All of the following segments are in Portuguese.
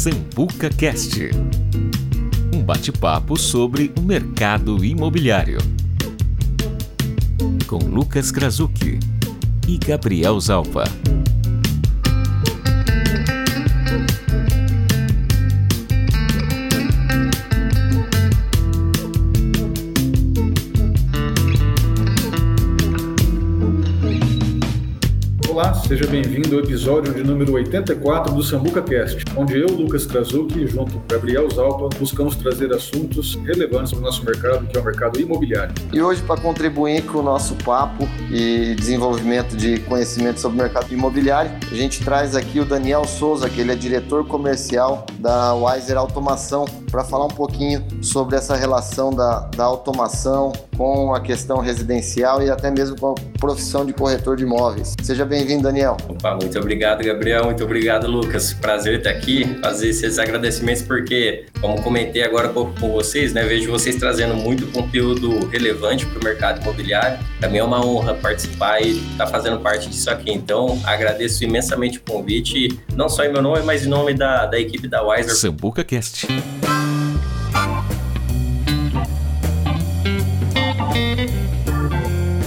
Sambuca Cast. Um bate-papo sobre o mercado imobiliário. Com Lucas Krasucki e Gabriel Zalpa. Seja bem-vindo ao episódio de número 84 do Sambuca Cast, onde eu, Lucas Krasucki, junto com Gabriel Zalpa, buscamos trazer assuntos relevantes para o nosso mercado, que é o mercado imobiliário. E hoje, para contribuir com o nosso papo e desenvolvimento de conhecimento sobre o mercado imobiliário, a gente traz aqui o Daniel Souza, que ele é diretor comercial da Wiser Automação, para falar um pouquinho sobre essa relação da, da automação com a questão residencial e até mesmo com a profissão de corretor de imóveis. Seja bem-vindo, Daniel. Opa, muito obrigado, Gabriel. Muito obrigado, Lucas. Prazer estar aqui, fazer esses agradecimentos, porque, como comentei agora um pouco com vocês, né, vejo vocês trazendo muito conteúdo relevante para o mercado imobiliário. Para mim é uma honra participar e estar tá fazendo parte disso aqui. Então, agradeço imensamente o convite, não só em meu nome, mas em nome da, da equipe da Wiser. Sambuca Cast.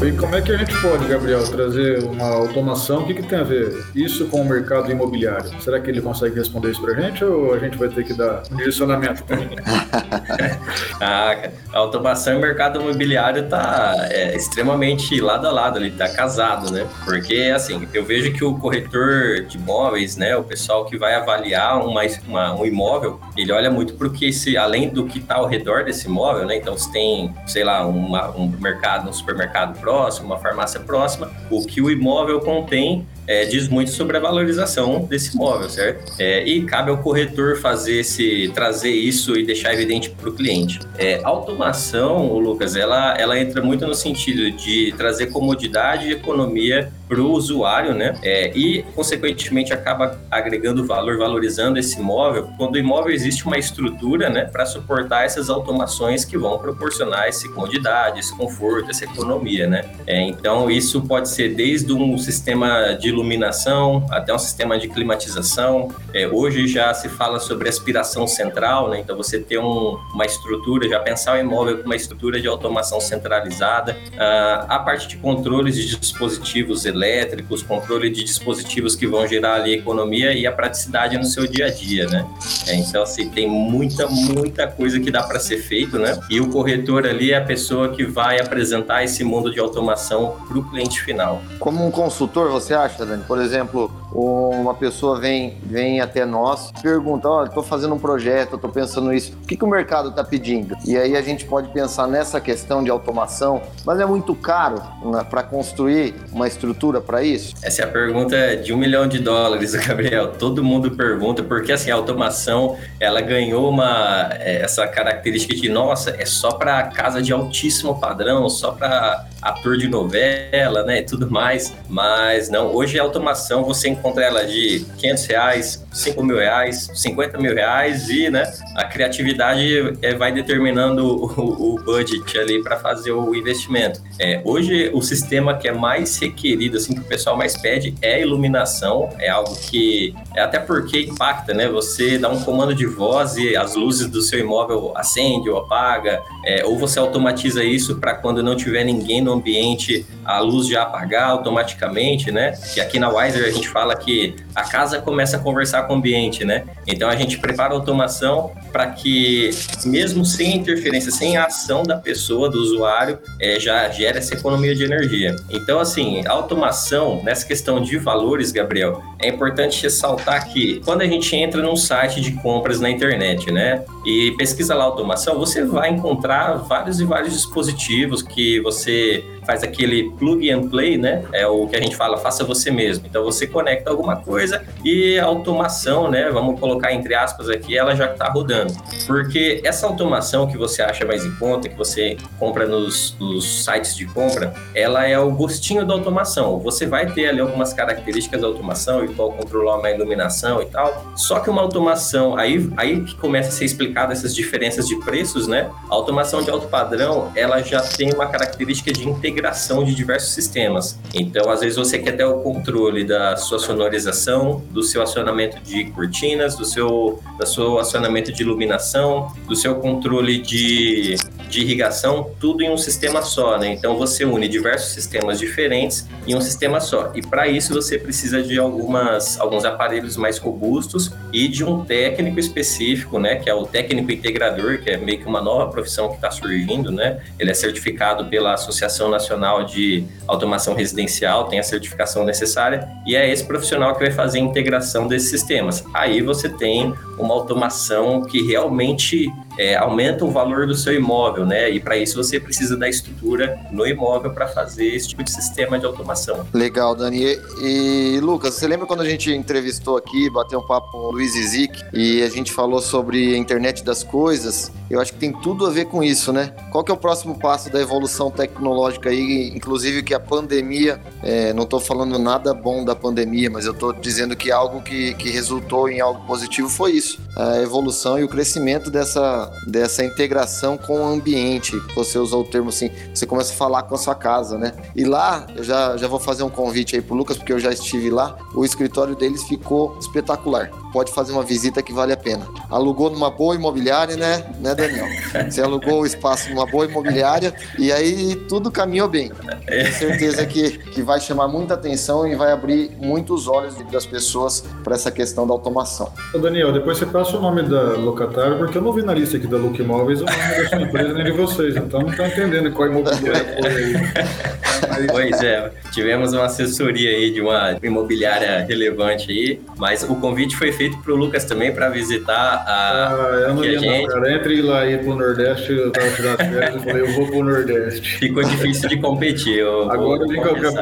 E como é que a gente pode, Gabriel, trazer uma automação? O que, que tem a ver isso com o mercado imobiliário? Será que ele consegue responder isso pra gente ou a gente vai ter que dar um direcionamento ah, a automação e o mercado imobiliário tá é, extremamente lado a lado, ele tá casado, né? Porque, assim, eu vejo que o corretor de imóveis, né, o pessoal que vai avaliar uma, uma, um imóvel, ele olha muito porque se, além do que tá ao redor desse imóvel, né? Então, se tem, sei lá, uma, um mercado, um supermercado próximo, próximo, uma farmácia próxima, o que o imóvel contém é, diz muito sobre a valorização desse imóvel, certo? É, e cabe ao corretor fazer esse, trazer isso e deixar evidente para o cliente. É, automação, Lucas, ela, ela entra muito no sentido de trazer comodidade e economia para o usuário, né? É, e, consequentemente, acaba agregando valor, valorizando esse imóvel, quando o imóvel existe uma estrutura, né, para suportar essas automações que vão proporcionar essa comodidade, esse conforto, essa economia, né? É, então, isso pode ser desde um sistema de iluminação até um sistema de climatização. É, hoje já se fala sobre aspiração central, né? Então, você ter um, uma estrutura, já pensar o imóvel com uma estrutura de automação centralizada. Ah, a parte de controles de dispositivos elétricos, controle de dispositivos que vão gerar ali economia e a praticidade no seu dia a dia, né? É, então, assim, tem muita, muita coisa que dá para ser feito, né? E o corretor ali é a pessoa que vai apresentar esse mundo de automação para o cliente final. Como um consultor, você acha, Por exemplo, uma pessoa vem, vem até nós, pergunta, olha, estou fazendo um projeto, estou pensando nisso, o que, que o mercado está pedindo? E aí a gente pode pensar nessa questão de automação, mas é muito caro né, para construir uma estrutura para isso? Essa é a pergunta de um milhão de dólares, Gabriel. Todo mundo pergunta, porque assim, a automação, ela ganhou uma, é, essa característica de, nossa, é só para casa de altíssimo padrão, só para ator de novela, né, e tudo mais, mas não, hoje a automação você encontra ela de 500 reais, 5 mil reais, 50 mil reais e, né, a criatividade é, vai determinando o, o budget ali para fazer o investimento. É, hoje o sistema que é mais requerido, assim, que o pessoal mais pede é iluminação, é algo que, é até porque impacta, né, você dá um comando de voz e as luzes do seu imóvel acende ou apaga, é, ou você automatiza isso para quando não tiver ninguém no ambiente, a luz já apagar automaticamente, né? Que aqui na Wiser a gente fala que a casa começa a conversar com o ambiente, né? Então a gente prepara a automação para que, mesmo sem interferência, sem a ação da pessoa, do usuário, é, já gere essa economia de energia. Então, assim, a automação, nessa questão de valores, Gabriel, é importante ressaltar que quando a gente entra num site de compras na internet, né? E pesquisa lá automação, você vai encontrar vários e vários dispositivos que você faz aquele plug and play, né? É o que a gente fala, faça você mesmo. Então você conecta alguma coisa e a automação, né? Vamos colocar entre aspas aqui, ela já está rodando. Porque essa automação que você acha mais em conta, que você compra nos, nos sites de compra, ela é o gostinho da automação. Você vai ter ali algumas características da automação, igual controlar uma iluminação e tal. Só que uma automação, aí, aí que começa a ser explicada essas diferenças de preços, né? A automação de alto padrão, ela já tem uma característica de integração integração de diversos sistemas. Então, às vezes você quer ter o controle da sua sonorização, do seu acionamento de cortinas, do seu, do seu acionamento de iluminação, do seu controle de de irrigação, tudo em um sistema só, né? Então você une diversos sistemas diferentes em um sistema só. E para isso você precisa de algumas alguns aparelhos mais robustos e de um técnico específico, né, que é o técnico integrador, que é meio que uma nova profissão que está surgindo, né? Ele é certificado pela Associação Nacional de Automação Residencial, tem a certificação necessária e é esse profissional que vai fazer a integração desses sistemas. Aí você tem uma automação que realmente é, aumenta o valor do seu imóvel, né? E para isso você precisa da estrutura no imóvel para fazer esse tipo de sistema de automação. Legal, Dani. E, e, Lucas, você lembra quando a gente entrevistou aqui, bateu um papo com o Luiz Izik e a gente falou sobre a internet das coisas? Eu acho que tem tudo a ver com isso, né? Qual que é o próximo passo da evolução tecnológica aí, inclusive que a pandemia, é, não estou falando nada bom da pandemia, mas eu estou dizendo que algo que, que resultou em algo positivo foi isso, a evolução e o crescimento dessa dessa, integração com o ambiente. Você usou o termo assim, você começa a falar com a sua casa, né? E lá, eu já, já vou fazer um convite aí pro Lucas, porque eu já estive lá. O escritório deles ficou espetacular. Pode fazer uma visita que vale a pena. Alugou numa boa imobiliária, né, né Daniel? Você alugou o espaço numa boa imobiliária e aí tudo caminhou bem. Tenho certeza que, que vai chamar muita atenção e vai abrir muitos olhos das pessoas para essa questão da automação. Ô Daniel, depois você passa o nome da locatária, porque eu não vi na lista aqui da Look Imóveis o nome da sua empresa nem de vocês, então não estou entendendo qual imobiliária foi aí. Pois é, tivemos uma assessoria aí de uma imobiliária relevante aí, mas o convite foi feito para o Lucas também para visitar a, ah, eu não ia gente. Não, cara. Entre lá e ir pro Nordeste, eu tava tirando as férias e falei, eu vou pro Nordeste. Ficou difícil de competir. Eu Agora eu vim,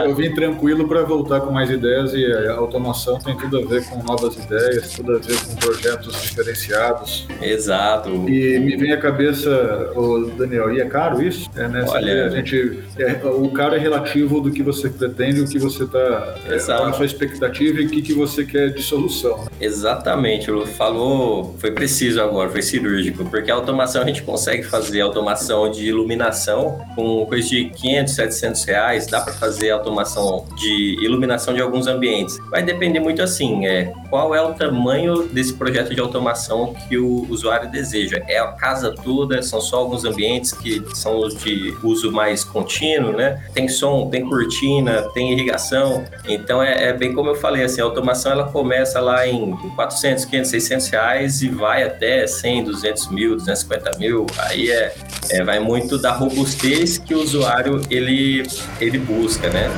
eu vim, tranquilo para voltar com mais ideias e a automação tem tudo a ver com novas ideias, tudo a ver com projetos diferenciados. Exato. E me vem à cabeça, o Daniel, e é caro isso? É, né? Olha, a gente, é, o caro é relativo do que você pretende, o que você está é, a sua expectativa e o que, que você quer de solução. Exatamente, falou, foi preciso agora, foi cirúrgico, porque a automação a gente consegue fazer automação de iluminação com coisa de 500, 700 reais, dá para fazer automação de iluminação de alguns ambientes. Vai depender muito assim, é qual é o tamanho desse projeto de automação que o usuário deseja. É a casa toda, são só alguns ambientes que são os de uso mais contínuo, né? Tem som, tem cortina, tem irrigação. Então é, é bem como eu falei, assim, a automação ela começa lá em 400, 500, 600 reais e vai até 100, 200 mil, 250 mil. Aí é, é vai muito da robustez que o usuário ele, ele busca, né?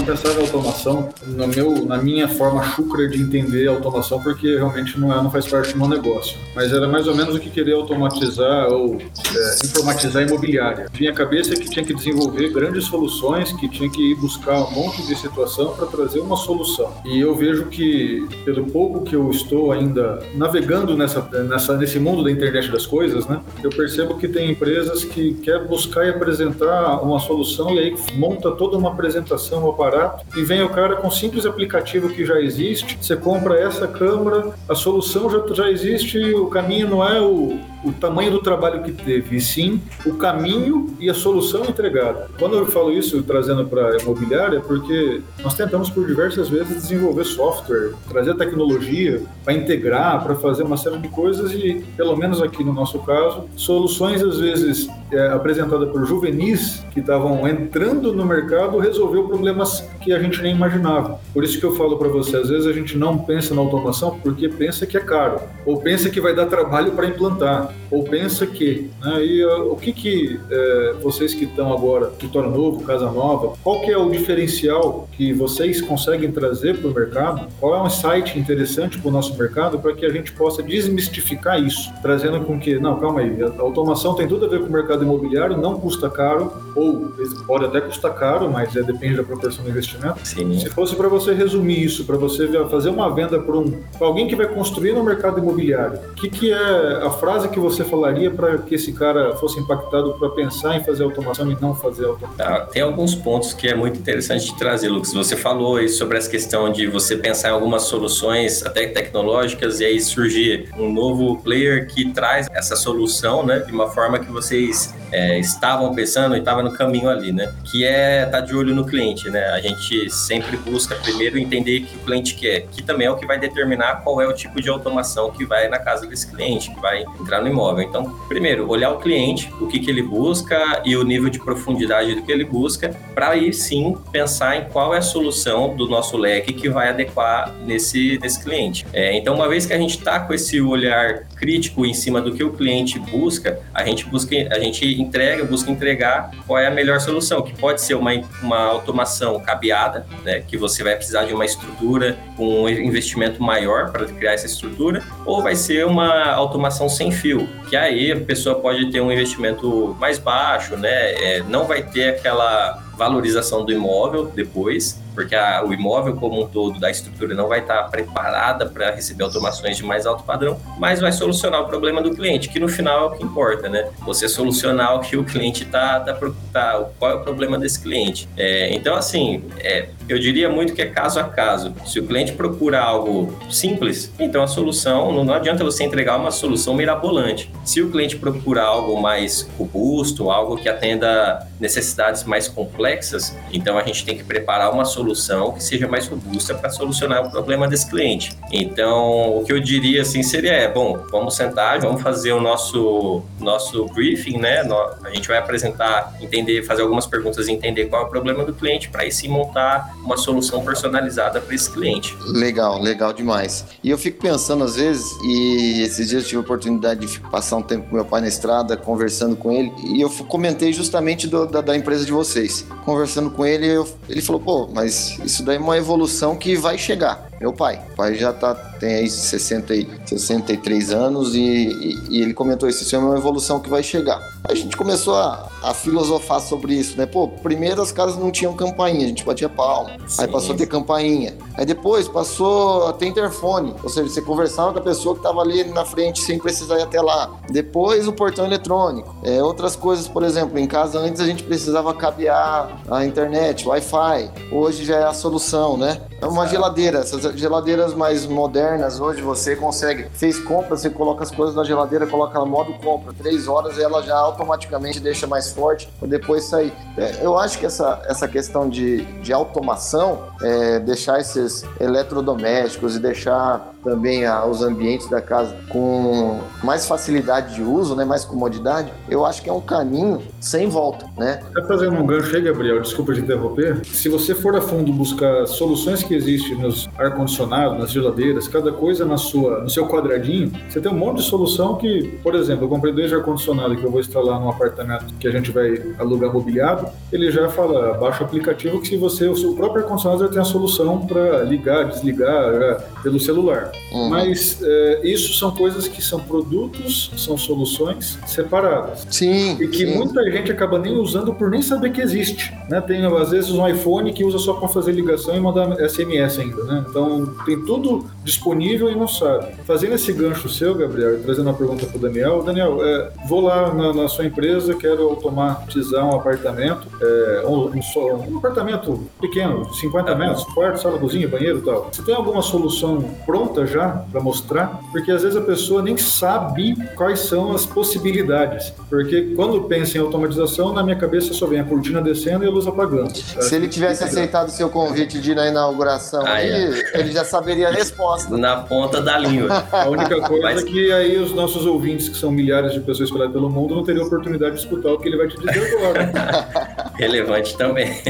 Quando pensava em automação, no meu, na minha forma chucra de entender a automação, porque realmente não, é, não faz parte do meu negócio, mas era mais ou menos o que queria automatizar ou é, informatizar a imobiliária. Tinha a cabeça que tinha que desenvolver grandes soluções, que tinha que ir buscar um monte de situação para trazer uma solução. E eu vejo que, pelo pouco que eu estou ainda navegando nessa, nessa, nesse mundo da internet das coisas, né, eu percebo que tem empresas que quer buscar e apresentar uma solução e aí monta toda uma apresentação, uma barato e vem o cara com um simples aplicativo que já existe, você compra essa câmera, a solução já, já existe, o caminho não é o, o tamanho do trabalho que teve, e sim o caminho e a solução entregada. Quando eu falo isso trazendo para a imobiliária, é porque nós tentamos por diversas vezes desenvolver software, trazer tecnologia para integrar, para fazer uma série de coisas e, pelo menos aqui no nosso caso, soluções às vezes é, apresentadas por juvenis que estavam entrando no mercado resolveu problemas que a gente nem imaginava. Por isso que eu falo para você, às vezes a gente não pensa na automação porque pensa que é caro ou pensa que vai dar trabalho para implantar ou pensa que. Né? E uh, o que, que é, vocês que estão agora, escritório novo, casa nova, qual que é o diferencial que vocês conseguem trazer para o mercado? Qual é um site interessante para o nosso mercado para que a gente possa desmistificar isso, trazendo com que, não, calma aí, a automação tem tudo a ver com o mercado imobiliário, não custa caro, ou pode até custar caro, mas é, depende da proporção investimento. Sim. Se fosse para você resumir isso, para você fazer uma venda para um, pra alguém que vai construir no mercado imobiliário, o que, que é a frase que você falaria para que esse cara fosse impactado para pensar em fazer automação e não fazer automação? Tá, tem alguns pontos que é muito interessante de trazer, Lucas. Você falou aí sobre essa questão de você pensar em algumas soluções até tecnológicas e aí surgir um novo player que traz essa solução, né, de uma forma que vocês é, estavam pensando e estava no caminho ali, né? Que é estar tá de olho no cliente, né? A gente sempre busca primeiro entender o que o cliente quer, que também é o que vai determinar qual é o tipo de automação que vai na casa desse cliente, que vai entrar no imóvel. Então, primeiro, olhar o cliente, o que, que ele busca e o nível de profundidade do que ele busca, para aí sim pensar em qual é a solução do nosso leque que vai adequar nesse, nesse cliente. É, então, uma vez que a gente está com esse olhar crítico em cima do que o cliente busca, a gente busca, a gente entrega, busca entregar qual é a melhor solução, que pode ser uma, uma automação cabeada, né, que você vai precisar de uma estrutura com um investimento maior para criar essa estrutura, ou vai ser uma automação sem fio, que aí a pessoa pode ter um investimento mais baixo, né, é, não vai ter aquela valorização do imóvel depois, porque a, o imóvel como um todo da estrutura não vai estar preparada para receber automações de mais alto padrão, mas vai solucionar o problema do cliente, que no final é o que importa, né? Você solucionar o que o cliente está tá, tá, tá, qual é o problema desse cliente. É, então, assim, é, eu diria muito que é caso a caso. Se o cliente procura algo simples, então a solução, não, adianta você entregar uma solução mirabolante. Se o cliente procura algo mais robusto, algo que atenda necessidades mais complexas, então a gente tem que preparar uma solução que seja mais robusta para solucionar o problema desse cliente. Então, o que eu diria assim seria, é, bom, vamos sentar, vamos fazer o nosso nosso briefing, né? A gente vai apresentar, entender, fazer algumas perguntas e entender qual é o problema do cliente para aí sim montar uma solução personalizada para esse cliente. Legal, legal demais. E eu fico pensando às vezes, e esses dias eu tive a oportunidade de passar um tempo com meu pai na estrada, conversando com ele, e eu comentei justamente do, da, da, empresa de vocês. Conversando com ele, eu, ele falou, pô, mas isso daí é uma evolução que vai chegar. Meu pai, o pai já tá, tem aí 60 e, 63 anos e, e, e ele comentou isso, isso é uma evolução que vai chegar. A gente começou a, a filosofar sobre isso, né? Pô, primeiro as casas não tinham campainha, a gente batia palma. Sim. Aí passou a ter campainha. Aí depois passou a ter interfone, ou seja, você conversava com a pessoa que estava ali na frente sem precisar ir até lá. Depois o portão eletrônico. É, outras coisas, por exemplo, em casa antes a gente precisava cabear a internet, Wi-Fi. Hoje já é a solução, né? É uma geladeira. Essas geladeiras mais modernas, hoje você consegue. Fez compra, você coloca as coisas na geladeira, coloca no modo compra. Três horas ela já automaticamente deixa mais forte para depois sair. É, eu acho que essa, essa questão de, de automação, é, deixar esses eletrodomésticos e deixar também a, os ambientes da casa com mais facilidade de uso, né, mais comodidade, eu acho que é um caminho sem volta, né? Tá fazendo um gancho aí, Gabriel, desculpa te interromper. Se você for a fundo buscar soluções que existem nos ar-condicionados, nas geladeiras, cada coisa na sua, no seu quadradinho, você tem um monte de solução que, por exemplo, eu comprei dois ar-condicionados que eu vou instalar num apartamento que a gente vai alugar mobiliado, ele já fala, baixa o aplicativo que se você, o seu próprio ar-condicionado já tem a solução para ligar, desligar pelo celular. Uhum. Mas é, isso são coisas que são produtos, são soluções separadas. Sim. E que sim. muita gente acaba nem usando por nem saber que existe. Né? Tem às vezes um iPhone que usa só para fazer ligação e mandar SMS ainda. Né? Então tem tudo disponível e não sabe. Fazendo esse gancho seu, Gabriel, trazendo uma pergunta para o Daniel. Daniel, é, vou lá na, na, sua empresa, quero automatizar um apartamento, é, um, um, um, apartamento pequeno, 50 metros, quarto, sala, cozinha, banheiro e tal. Você tem alguma solução pronta? Já para mostrar, porque às vezes a pessoa nem sabe quais são as possibilidades. Porque quando pensa em automatização, na minha cabeça só vem a cortina descendo e a luz apagando. Se ele tivesse aceitado o seu convite de ir na inauguração, ah, é. ele já saberia a resposta. Na ponta da língua. A única coisa Mas... é que aí os nossos ouvintes, que são milhares de pessoas espalhadas pelo mundo, não teriam oportunidade de escutar o que ele vai te dizer agora. Relevante também.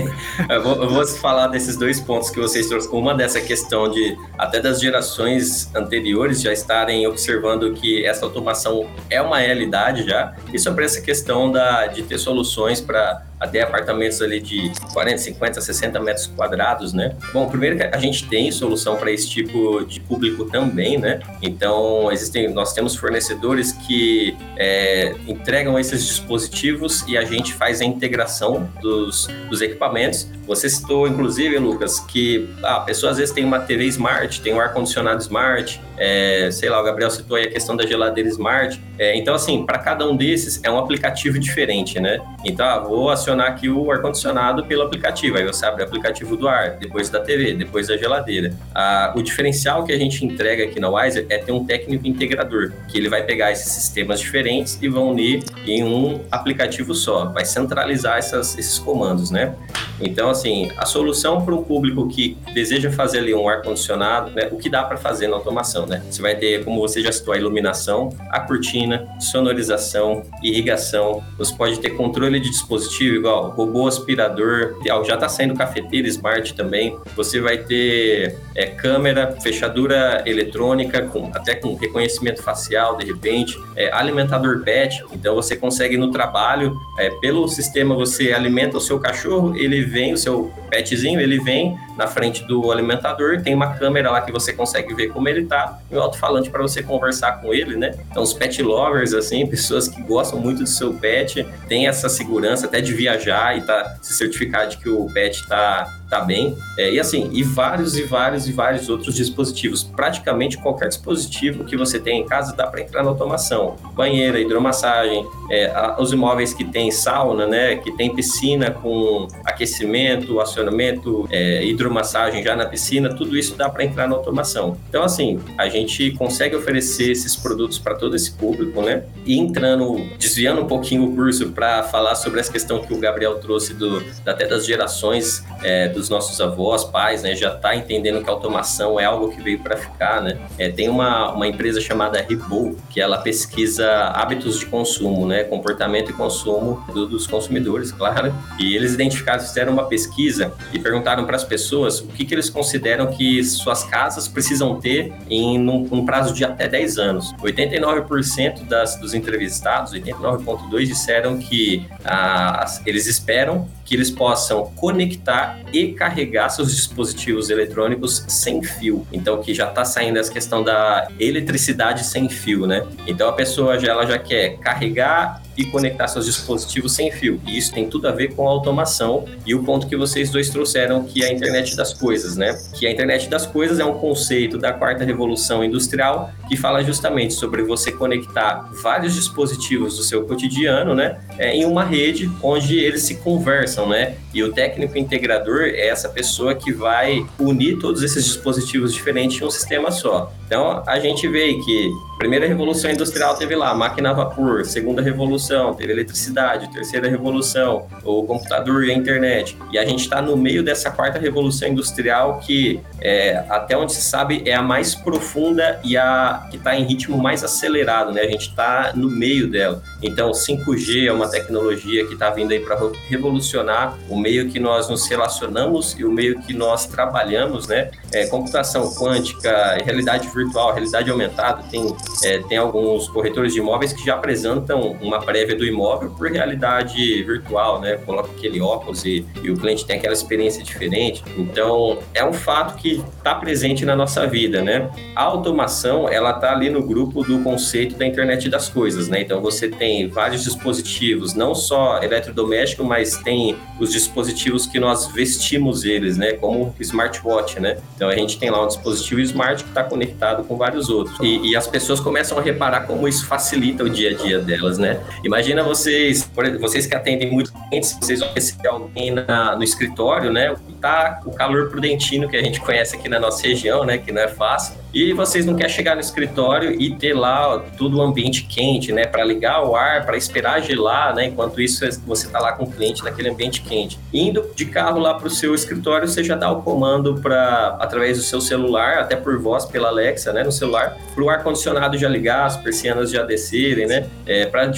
Eu vou, eu vou falar desses dois pontos que vocês trouxeram. Uma dessa questão de até das gerações anteriores já estarem observando que essa automação é uma realidade já, e sobre essa questão da, de ter soluções para até apartamentos ali de 40, 50, 60 metros quadrados, né? Bom, primeiro que a gente tem solução para esse tipo de público também, né? Então, existem, nós temos fornecedores que é, entregam esses dispositivos e a gente faz a integração dos, dos equipamentos. Você citou, inclusive, Lucas, que ah, a pessoa às vezes tem uma TV smart, tem um ar-condicionado smart, é, sei lá, o Gabriel citou aí a questão da geladeira smart. É, então, assim, para cada um desses é um aplicativo diferente, né? Então, ah, vou acionar aqui o ar-condicionado pelo aplicativo. Aí você abre o aplicativo do ar, depois da TV, depois da geladeira. Ah, o diferencial que a gente entrega aqui na Wiser é ter um técnico integrador, que ele vai pegar esses sistemas diferentes e vão unir em um aplicativo só. Vai centralizar essas, esses comandos, né? Então, assim, a solução para um público que deseja fazer ali um ar-condicionado, né, o que dá para fazer na automação, né? Você vai ter, como você já citou, a iluminação, a cortina, sonorização, irrigação. Você pode ter controle de dispositivo, igual robô aspirador, já está saindo cafeteira smart também. Você vai ter é, câmera, fechadura eletrônica, com, até com reconhecimento facial, de repente, é, alimentador PET. Então, você consegue no trabalho, é, pelo sistema, você alimenta o seu cachorro, ele vem, o seu petzinho, ele vem na frente do alimentador, tem uma câmera lá que você consegue ver como ele tá, e o alto-falante para você conversar com ele, né? Então, os pet lovers, assim, pessoas que gostam muito do seu pet, tem essa segurança até de viajar e tá, se certificar de que o pet tá tá bem. É, e assim, e vários e vários e vários outros dispositivos. Praticamente qualquer dispositivo que você tem em casa dá para entrar na automação. Banheira, hidromassagem, é, a, os imóveis que tem sauna, né, que tem piscina com aquecimento, acionamento, é, hidromassagem já na piscina, tudo isso dá para entrar na automação. Então, assim, a gente consegue oferecer esses produtos para todo esse público, né? E entrando, desviando um pouquinho o curso para falar sobre essa questão que o Gabriel trouxe do, até das gerações é, do dos nossos avós, pais, né, já está entendendo que a automação é algo que veio para ficar, né? É, tem uma, uma empresa chamada Ripple, que ela pesquisa hábitos de consumo, né, comportamento e consumo do, dos consumidores, claro. E eles identificaram, fizeram uma pesquisa e perguntaram para as pessoas o que, que eles consideram que suas casas precisam ter em um, um prazo de até 10 anos. 89% das, dos entrevistados, 89,2% disseram que ah, eles esperam que eles possam conectar e carregar seus dispositivos eletrônicos sem fio. Então, que já está saindo essa questão da eletricidade sem fio, né? Então, a pessoa já, ela já quer carregar e conectar seus dispositivos sem fio. E isso tem tudo a ver com a automação e o ponto que vocês dois trouxeram, que é a internet das coisas, né? Que a internet das coisas é um conceito da quarta revolução industrial que fala justamente sobre você conectar vários dispositivos do seu cotidiano, né, é, em uma rede onde eles se conversam, né? E o técnico integrador é essa pessoa que vai unir todos esses dispositivos diferentes em um sistema só. Então, a gente vê que primeira revolução industrial teve lá máquina a vapor, segunda revolução teve eletricidade, terceira revolução o computador e a internet. E a gente está no meio dessa quarta revolução industrial que, é, até onde se sabe, é a mais profunda e a que está em ritmo mais acelerado, né? A gente está no meio dela. Então, 5G é uma tecnologia que está vindo aí para revolucionar o meio que nós nos relacionamos e o meio que nós trabalhamos, né? É, computação quântica, realidade virtual, realidade aumentada, tem é, tem alguns corretores de imóveis que já apresentam uma prévia do imóvel por realidade virtual, né? Coloca aquele óculos e, e o cliente tem aquela experiência diferente. Então, é um fato que está presente na nossa vida, né? A automação, ela está ali no grupo do conceito da internet das coisas, né? Então, você tem vários dispositivos, não só eletrodoméstico, mas tem os dispositivos que nós vestimos eles, né? Como smartwatch, né? Então, a gente tem lá um dispositivo smart que está conectado com vários outros. E, e as pessoas começam a reparar como isso facilita o dia a dia delas, né? Imagina vocês, vocês que atendem muitos clientes, vocês vão receber alguém na, no escritório, né? Tá o calor prudentino que a gente conhece aqui na nossa região, né? Que não é fácil e vocês não querem chegar no escritório e ter lá ó, tudo o ambiente quente, né? Para ligar o ar, para esperar gelar, né? Enquanto isso você está lá com o cliente naquele ambiente quente. Indo de carro lá para o seu escritório, você já dá o comando para através do seu celular, até por voz pela Alexa, né? No celular, para o ar condicionado já ligar, as persianas já descerem, né? É, para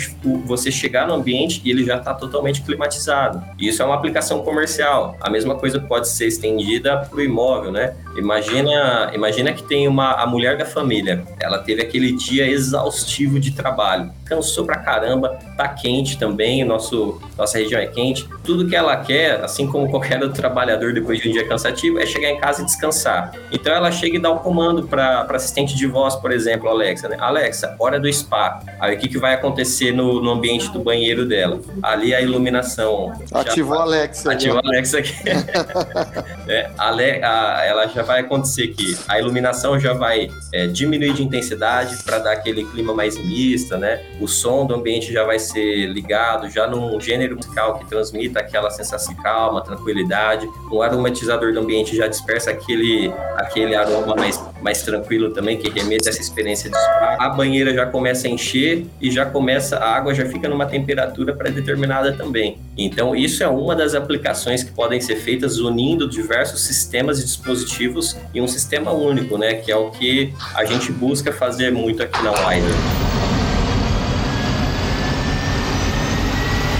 você chegar no ambiente e ele já está totalmente climatizado. Isso é uma aplicação comercial. A mesma coisa pode ser estendida para o imóvel, né? Imagina, imagina que tem uma uma a mulher da família. Ela teve aquele dia exaustivo de trabalho, cansou pra caramba, tá quente também, nosso nossa região é quente. Tudo que ela quer, assim como qualquer outro trabalhador depois de um dia cansativo, é chegar em casa e descansar. Então ela chega e dá o um comando para assistente de voz, por exemplo, Alexa, né? Alexa, hora do spa. Aí o que, que vai acontecer no, no ambiente do banheiro dela? Ali a iluminação. Ativou a Alexa. Ativou a Alexa aqui. é, Ale, a, ela já vai acontecer que a iluminação já vai é, diminuir de intensidade para dar aquele clima mais mista, né? O som do ambiente já vai ser ligado, já num gênero musical que transmita aquela sensação de calma, tranquilidade. O aromatizador do ambiente já dispersa aquele, aquele aroma mais, mais tranquilo também, que remete a essa experiência de spa. A banheira já começa a encher e já começa, a água já fica numa temperatura pré-determinada também. Então, isso é uma das aplicações que podem ser feitas unindo diversos sistemas e dispositivos em um sistema único, né? Que é o que a gente busca fazer muito aqui na Wider.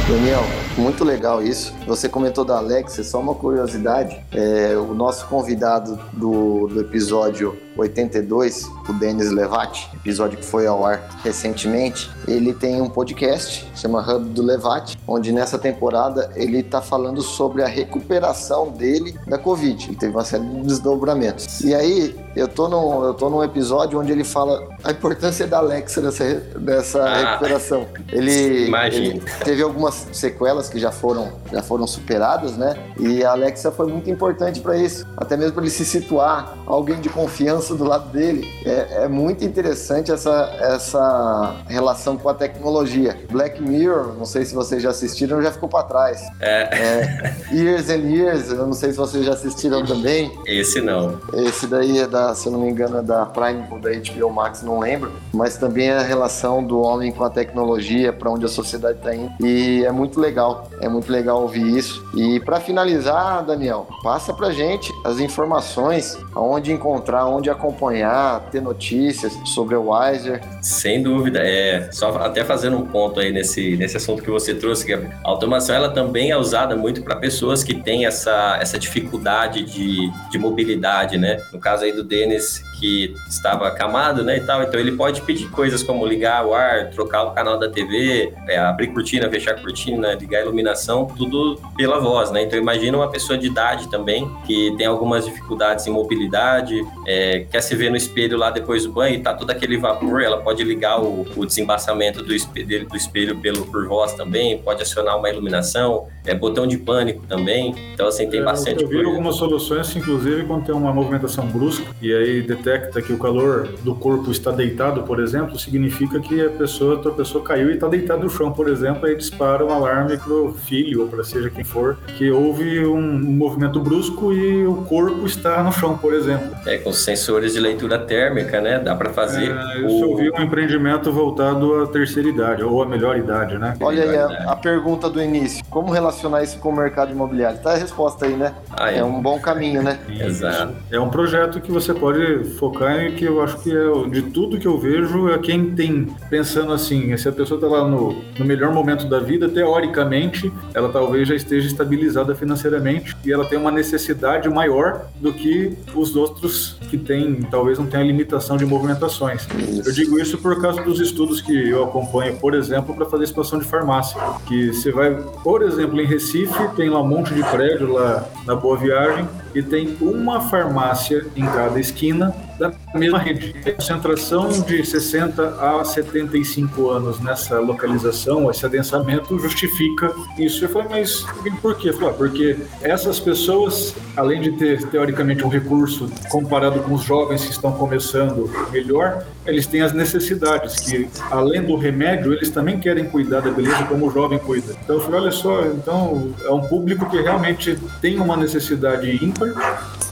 Daniel, muito legal isso. Você comentou da Alexa, só uma curiosidade. É, o nosso convidado do, do episódio 82, o Denis Levati, episódio que foi ao ar recentemente, ele tem um podcast, chama Hub do Levati, onde nessa temporada ele está falando sobre a recuperação dele da Covid. Ele teve uma série de desdobramentos. E aí, eu tô, num, eu tô num episódio onde ele fala a importância da Alexa dessa, dessa ah, recuperação. Ele, ele, teve algumas sequelas que já foram, já foram superadas, né? E a Alexa foi muito importante para isso, até mesmo para ele se situar, alguém de confiança do lado dele. É, é, muito interessante essa, essa relação com a tecnologia. Black Mirror, não sei se vocês já assistiram, já ficou para trás. É. é. Years and Years, eu não sei se vocês já assistiram também. Esse não. Esse daí é da, se eu não me engano, é da Prime ou da HBO Max, não lembro. Mas também a relação do homem com a tecnologia, para onde a sociedade está indo. E é muito legal, é muito legal ouvir isso. E para finalizar, Daniel, passa pra gente as informações, aonde encontrar, onde acompanhar, ter notícias sobre o Wiser. Sem dúvida, é só até fazendo um ponto aí nesse, nesse assunto que você trouxe, que a automação ela também é usada muito para pessoas que têm essa, essa dificuldade de, de mobilidade, né? No caso aí do Denis, que estava acamado, né, e tal, então ele pode pedir coisas como ligar o ar, trocar o canal da TV, é, abrir cortina, fechar cortina, ligar a iluminação, tudo pela voz, né? Então imagina uma pessoa de idade também que tem algumas dificuldades em mobilidade, é, quer se ver no espelho lá depois do banho e tá todo aquele vapor, ela pode ligar o, o desembaçamento do espelho, do espelho pelo por voz também, pode acionar uma iluminação, é botão de pânico também. Então assim tem é, bastante eu vi algumas soluções, inclusive quando tem uma movimentação brusca e aí detecta que o calor do corpo está deitado, por exemplo, significa que a pessoa, a pessoa caiu e está deitada no chão, por exemplo, aí dispara um alarme pro filho ou para seja quem for que houve um, um movimento brusco e o corpo está no chão, por exemplo. É, com sensores de leitura térmica, né? Dá para fazer. É, eu o... vi um empreendimento voltado à terceira idade, ou à melhor idade, né? Olha aí a, a pergunta do início: como relacionar isso com o mercado imobiliário? Tá a resposta aí, né? Ah, é. é. um bom caminho, né? Exato. É um projeto que você pode focar em que eu acho que é de tudo que eu vejo, é quem tem pensando assim, se a pessoa está lá no, no melhor momento da vida, teoricamente, ela talvez já esteja estabilizada financeiramente e ela tem uma necessidade maior do que os outros que têm, talvez não tenha limitação de movimentações. Eu digo isso por causa dos estudos que eu acompanho, por exemplo, para fazer expansão de farmácia, que você vai, por exemplo, em Recife, tem lá um monte de prédio lá na Boa Viagem e tem uma farmácia em cada esquina da mesma rede. A concentração de 60 a 75 anos nessa localização, esse adensamento justifica isso. Eu falei, mas por quê? Falei, ah, porque essas pessoas, além de ter teoricamente um recurso comparado com os jovens que estão começando melhor, eles têm as necessidades que, além do remédio, eles também querem cuidar da beleza como o jovem cuida. Então eu falei, olha só, então é um público que realmente tem uma necessidade ímpar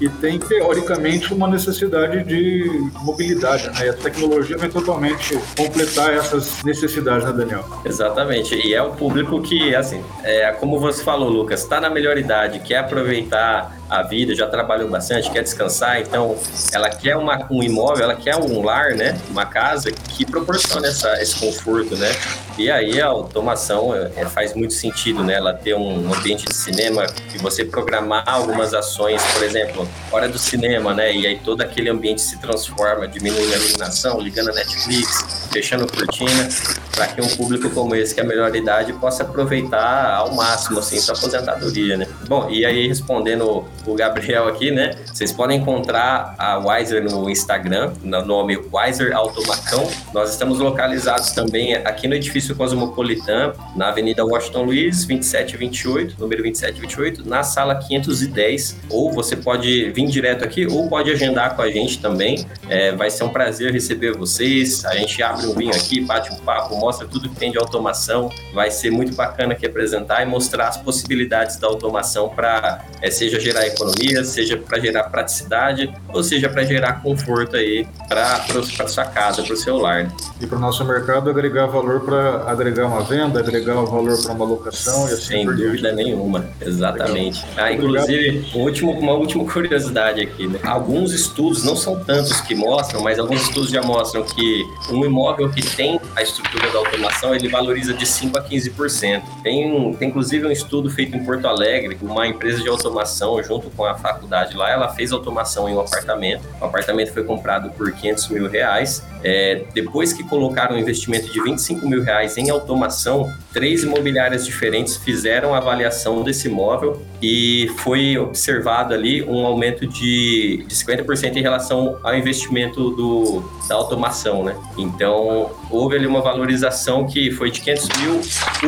e tem teoricamente uma necessidade de mobilidade, né? E a tecnologia vai totalmente completar essas necessidades, né, Daniel? Exatamente. E é um público que, assim, é, como você falou, Lucas, está na melhor idade, quer aproveitar a vida, já trabalhou bastante, quer descansar, então ela quer uma, um imóvel, ela quer um lar, né? Uma casa que proporciona essa, esse conforto, né? E aí a automação é, faz muito sentido, né? Ela ter um ambiente de cinema e você programar algumas ações, por exemplo, hora do cinema, né? E aí todo aquele ambiente se transforma, diminuindo a iluminação, ligando a Netflix, fechando cortina, para que um público como esse, que é a melhor idade, possa aproveitar ao máximo, assim, sua aposentadoria, né? Bom, e aí respondendo o Gabriel aqui, né? Vocês podem encontrar a Wiser no Instagram, no nome Wiser Automacão. Nós estamos localizados também aqui no edifício Cosmopolitan, na Avenida Washington Luiz, 2728, número 2728, na sala 510. Ou você pode vir direto aqui, ou pode agendar com a gente também. É, vai ser um prazer receber vocês. A gente abre um vinho aqui, bate um papo, mostra tudo que tem de automação. Vai ser muito bacana aqui apresentar e mostrar as possibilidades da automação para, é, seja gerar economia, seja para gerar praticidade, ou seja para gerar conforto aí para sua casa, para o seu lar. E para o nosso mercado agregar valor para agregar uma venda, agregar valor para uma locação e assim Sem dúvida nenhuma, exatamente. Ah, inclusive, um último, uma última curiosidade aqui, né? Alguns estudos, não são tantos que mostram, mas alguns estudos já mostram que um imóvel que tem a estrutura da automação, ele valoriza de 5 a 15%. Tem, um, tem inclusive um estudo feito em Porto Alegre, uma empresa de automação, junto com a faculdade lá, ela fez automação em um apartamento. O apartamento foi comprado por 500 mil reais. É, depois que colocaram um investimento de 25 mil reais em automação, três imobiliárias diferentes fizeram a avaliação desse imóvel e foi observado ali um aumento de, de 50% em relação ao investimento do, da automação, né? Então, houve ali uma valorização que foi de 500 mil,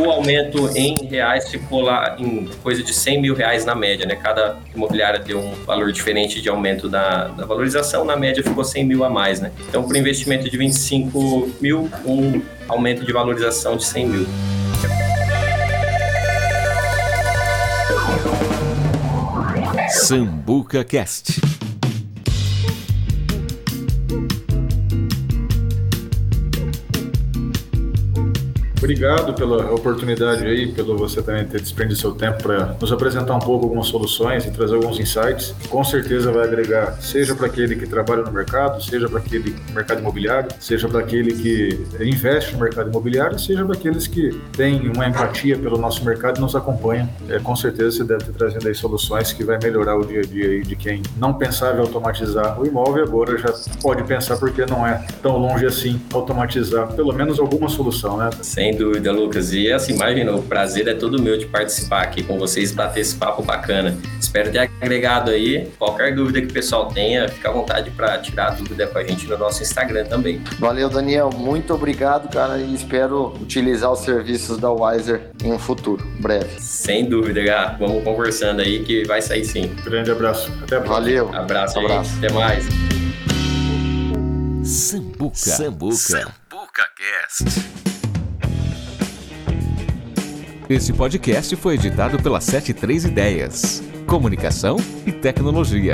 o aumento em reais ficou lá em coisa de 100 mil reais na média, né? Cada imobiliária deu um valor diferente de aumento da, da valorização, na média ficou 100 mil a mais, né? Então, por investimento de 25 mil, um aumento de valorização de 100 mil. Sambuca Cast. Obrigado pela oportunidade aí, pelo você também ter desprendido seu tempo para nos apresentar um pouco algumas soluções e trazer alguns insights. Com certeza vai agregar, seja para aquele que trabalha no mercado, seja para aquele mercado imobiliário, seja para aquele que investe no mercado imobiliário, seja para aqueles que têm uma empatia pelo nosso mercado e nos acompanham. É, com certeza você deve ter trazendo aí soluções que vai melhorar o dia a dia aí de quem não pensava em automatizar o imóvel agora já pode pensar porque não é tão longe assim automatizar pelo menos alguma solução, né? Sem sem dúvida, Lucas. E assim, imagina, o prazer é todo meu de participar aqui com vocês, bater esse papo bacana. Espero ter agregado aí. Qualquer dúvida que o pessoal tenha, fica à vontade para tirar a dúvida com a gente no nosso Instagram também. Valeu, Daniel. Muito obrigado, cara, e espero utilizar os serviços da Wiser em um futuro breve. Sem dúvida, Gá. Vamos conversando aí que vai sair sim. Grande abraço. Até a próxima. Valeu. Abraço, abraço. Até mais. Sambuca. Sambuca. Sambuca Cast. Esse podcast foi editado pela 73 Ideias. Comunicação e tecnologia.